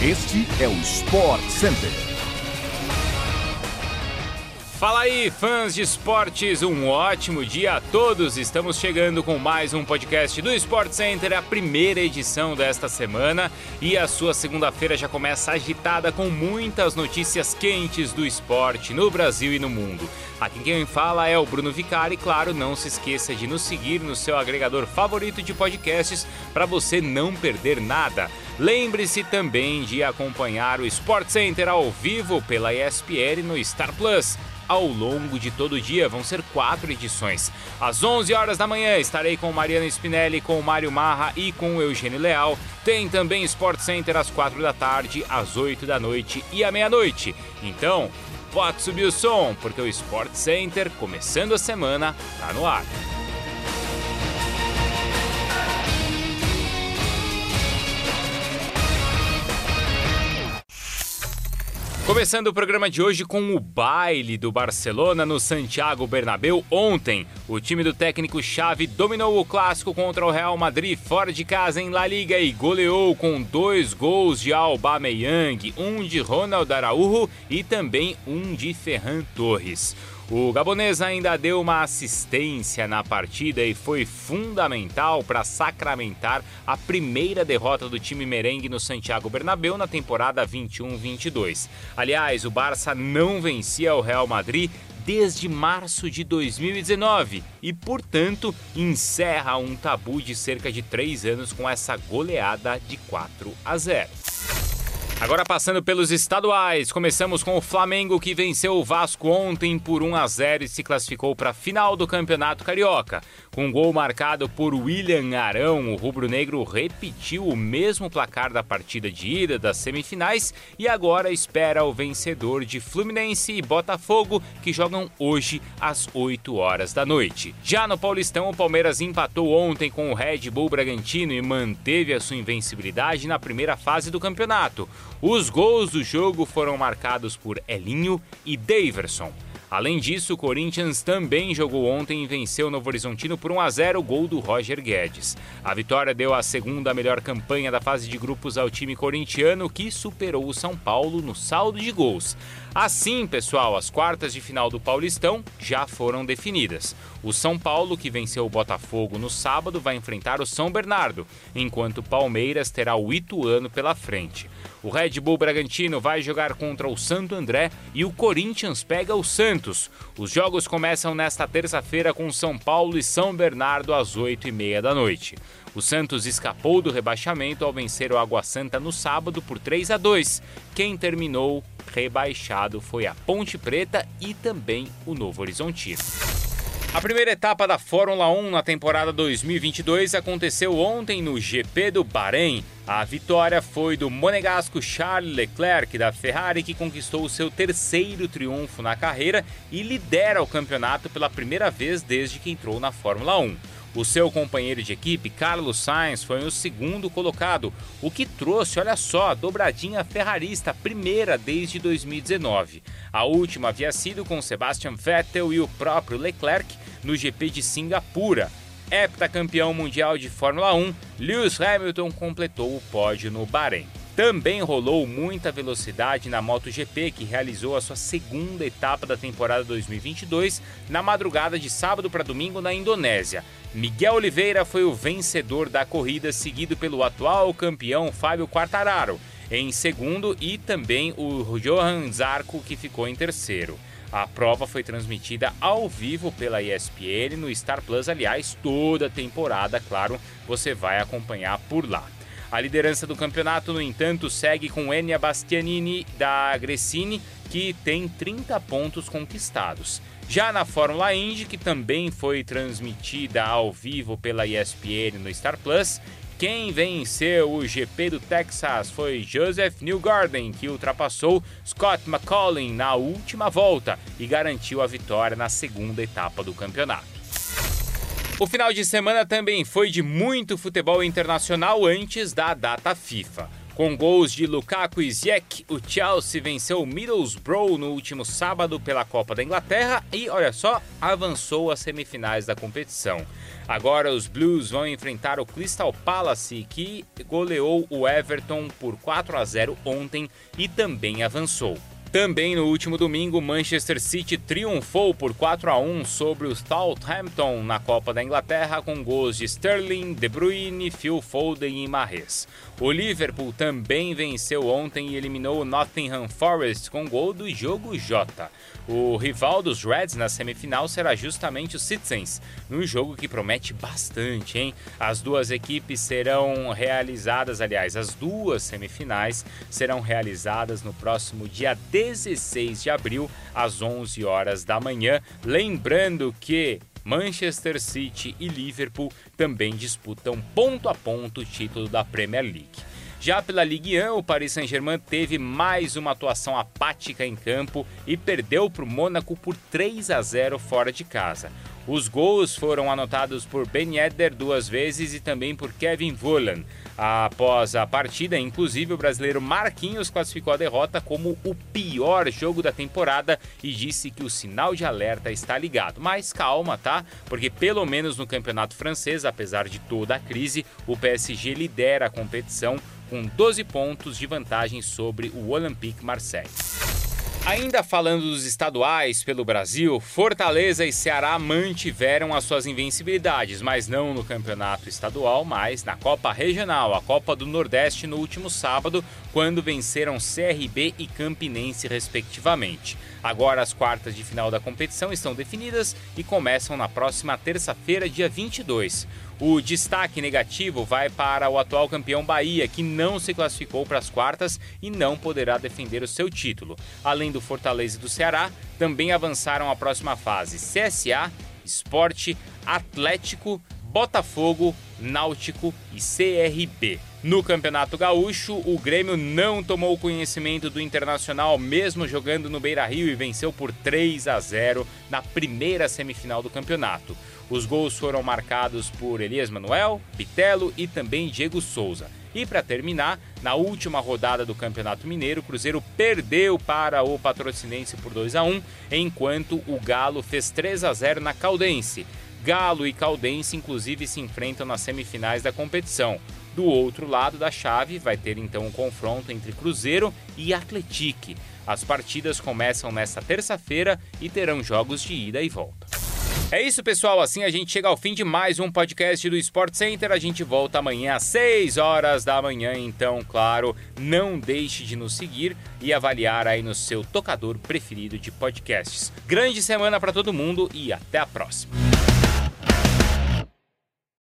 Este é o Sport Center. Fala aí, fãs de esportes, um ótimo dia a todos. Estamos chegando com mais um podcast do Sport Center, a primeira edição desta semana, e a sua segunda-feira já começa agitada com muitas notícias quentes do esporte no Brasil e no mundo. Aqui quem fala é o Bruno Vicari, e claro, não se esqueça de nos seguir no seu agregador favorito de podcasts para você não perder nada. Lembre-se também de acompanhar o Sport Center ao vivo pela ESPN no Star Plus ao longo de todo o dia. Vão ser quatro edições. Às 11 horas da manhã estarei com Mariana Spinelli, com Mário Marra e com Eugênio Leal. Tem também Sport Center às 4 da tarde, às 8 da noite e à meia-noite. Então, pode subir o som, porque o Sport Center, começando a semana, tá no ar. Começando o programa de hoje com o baile do Barcelona no Santiago Bernabéu ontem. O time do técnico Xavi dominou o clássico contra o Real Madrid fora de casa em La Liga e goleou com dois gols de Aubameyang, um de Ronald Araújo e também um de Ferran Torres. O gabonês ainda deu uma assistência na partida e foi fundamental para sacramentar a primeira derrota do time merengue no Santiago Bernabéu na temporada 21-22. Aliás, o Barça não vencia o Real Madrid desde março de 2019 e, portanto, encerra um tabu de cerca de três anos com essa goleada de 4 a 0. Agora passando pelos estaduais, começamos com o Flamengo que venceu o Vasco ontem por 1 a 0 e se classificou para a final do Campeonato Carioca. Com um gol marcado por William Arão, o rubro-negro repetiu o mesmo placar da partida de ida das semifinais e agora espera o vencedor de Fluminense e Botafogo, que jogam hoje às 8 horas da noite. Já no Paulistão, o Palmeiras empatou ontem com o Red Bull Bragantino e manteve a sua invencibilidade na primeira fase do campeonato. Os gols do jogo foram marcados por Elinho e Daverson. Além disso, o Corinthians também jogou ontem e venceu o Novo Horizontino por 1 a 0 gol do Roger Guedes. A vitória deu a segunda melhor campanha da fase de grupos ao time corintiano, que superou o São Paulo no saldo de gols. Assim, pessoal, as quartas de final do Paulistão já foram definidas. O São Paulo, que venceu o Botafogo no sábado, vai enfrentar o São Bernardo, enquanto o Palmeiras terá o Ituano pela frente. O Red Bull Bragantino vai jogar contra o Santo André e o Corinthians pega o Santos. Os jogos começam nesta terça-feira com São Paulo e São Bernardo às 8h30 da noite. O Santos escapou do rebaixamento ao vencer o Água Santa no sábado por 3 a 2. Quem terminou rebaixado foi a Ponte Preta e também o Novo Horizontino. A primeira etapa da Fórmula 1 na temporada 2022 aconteceu ontem no GP do Bahrein. A vitória foi do monegasco Charles Leclerc da Ferrari, que conquistou o seu terceiro triunfo na carreira e lidera o campeonato pela primeira vez desde que entrou na Fórmula 1. O seu companheiro de equipe, Carlos Sainz, foi o segundo colocado, o que trouxe, olha só, a dobradinha ferrarista, primeira desde 2019. A última havia sido com Sebastian Vettel e o próprio Leclerc no GP de Singapura. Heptacampeão mundial de Fórmula 1, Lewis Hamilton completou o pódio no Bahrein. Também rolou muita velocidade na MotoGP, que realizou a sua segunda etapa da temporada 2022 na madrugada de sábado para domingo na Indonésia. Miguel Oliveira foi o vencedor da corrida, seguido pelo atual campeão Fábio Quartararo em segundo e também o Johan Zarco, que ficou em terceiro. A prova foi transmitida ao vivo pela ESPN no Star Plus, aliás, toda a temporada, claro, você vai acompanhar por lá. A liderança do campeonato, no entanto, segue com Enia Bastianini da Gresini, que tem 30 pontos conquistados. Já na Fórmula Indy, que também foi transmitida ao vivo pela ESPN no Star Plus, quem venceu o GP do Texas foi Joseph Newgarden, que ultrapassou Scott McCollin na última volta e garantiu a vitória na segunda etapa do campeonato. O final de semana também foi de muito futebol internacional antes da data FIFA. Com gols de Lukaku e Ziyech, o Chelsea venceu o Middlesbrough no último sábado pela Copa da Inglaterra e, olha só, avançou às semifinais da competição. Agora os Blues vão enfrentar o Crystal Palace, que goleou o Everton por 4 a 0 ontem e também avançou. Também no último domingo, Manchester City triunfou por 4 a 1 sobre o Southampton na Copa da Inglaterra com gols de Sterling, De Bruyne, Phil Foden e Mahrez. O Liverpool também venceu ontem e eliminou o Nottingham Forest com gol do jogo J. O rival dos Reds na semifinal será justamente o Citizens, num jogo que promete bastante, hein? As duas equipes serão realizadas, aliás, as duas semifinais serão realizadas no próximo dia 16 de abril, às 11 horas da manhã. Lembrando que Manchester City e Liverpool também disputam ponto a ponto o título da Premier League. Já pela Ligue 1, o Paris Saint-Germain teve mais uma atuação apática em campo e perdeu para o Mônaco por 3 a 0 fora de casa. Os gols foram anotados por Ben Yedder duas vezes e também por Kevin Volland. Após a partida, inclusive, o brasileiro Marquinhos classificou a derrota como o pior jogo da temporada e disse que o sinal de alerta está ligado. Mas calma, tá? Porque pelo menos no campeonato francês, apesar de toda a crise, o PSG lidera a competição com 12 pontos de vantagem sobre o Olympique Marseille. Ainda falando dos estaduais pelo Brasil, Fortaleza e Ceará mantiveram as suas invencibilidades, mas não no campeonato estadual, mas na Copa Regional, a Copa do Nordeste, no último sábado, quando venceram CRB e Campinense, respectivamente. Agora as quartas de final da competição estão definidas e começam na próxima terça-feira, dia 22. O destaque negativo vai para o atual campeão Bahia, que não se classificou para as quartas e não poderá defender o seu título. Além do Fortaleza e do Ceará, também avançaram à próxima fase CSA, Esporte, Atlético, Botafogo, Náutico e CRB. No Campeonato Gaúcho, o Grêmio não tomou conhecimento do Internacional, mesmo jogando no Beira Rio, e venceu por 3 a 0 na primeira semifinal do campeonato. Os gols foram marcados por Elias Manuel, Bitelo e também Diego Souza. E para terminar, na última rodada do Campeonato Mineiro, o Cruzeiro perdeu para o Patrocinense por 2 a 1, enquanto o Galo fez 3 a 0 na Caldense. Galo e Caldense inclusive se enfrentam nas semifinais da competição. Do outro lado da chave vai ter então um confronto entre Cruzeiro e Atletique. As partidas começam nesta terça-feira e terão jogos de ida e volta. É isso, pessoal. Assim a gente chega ao fim de mais um podcast do Sport Center. A gente volta amanhã às 6 horas da manhã. Então, claro, não deixe de nos seguir e avaliar aí no seu tocador preferido de podcasts. Grande semana para todo mundo e até a próxima.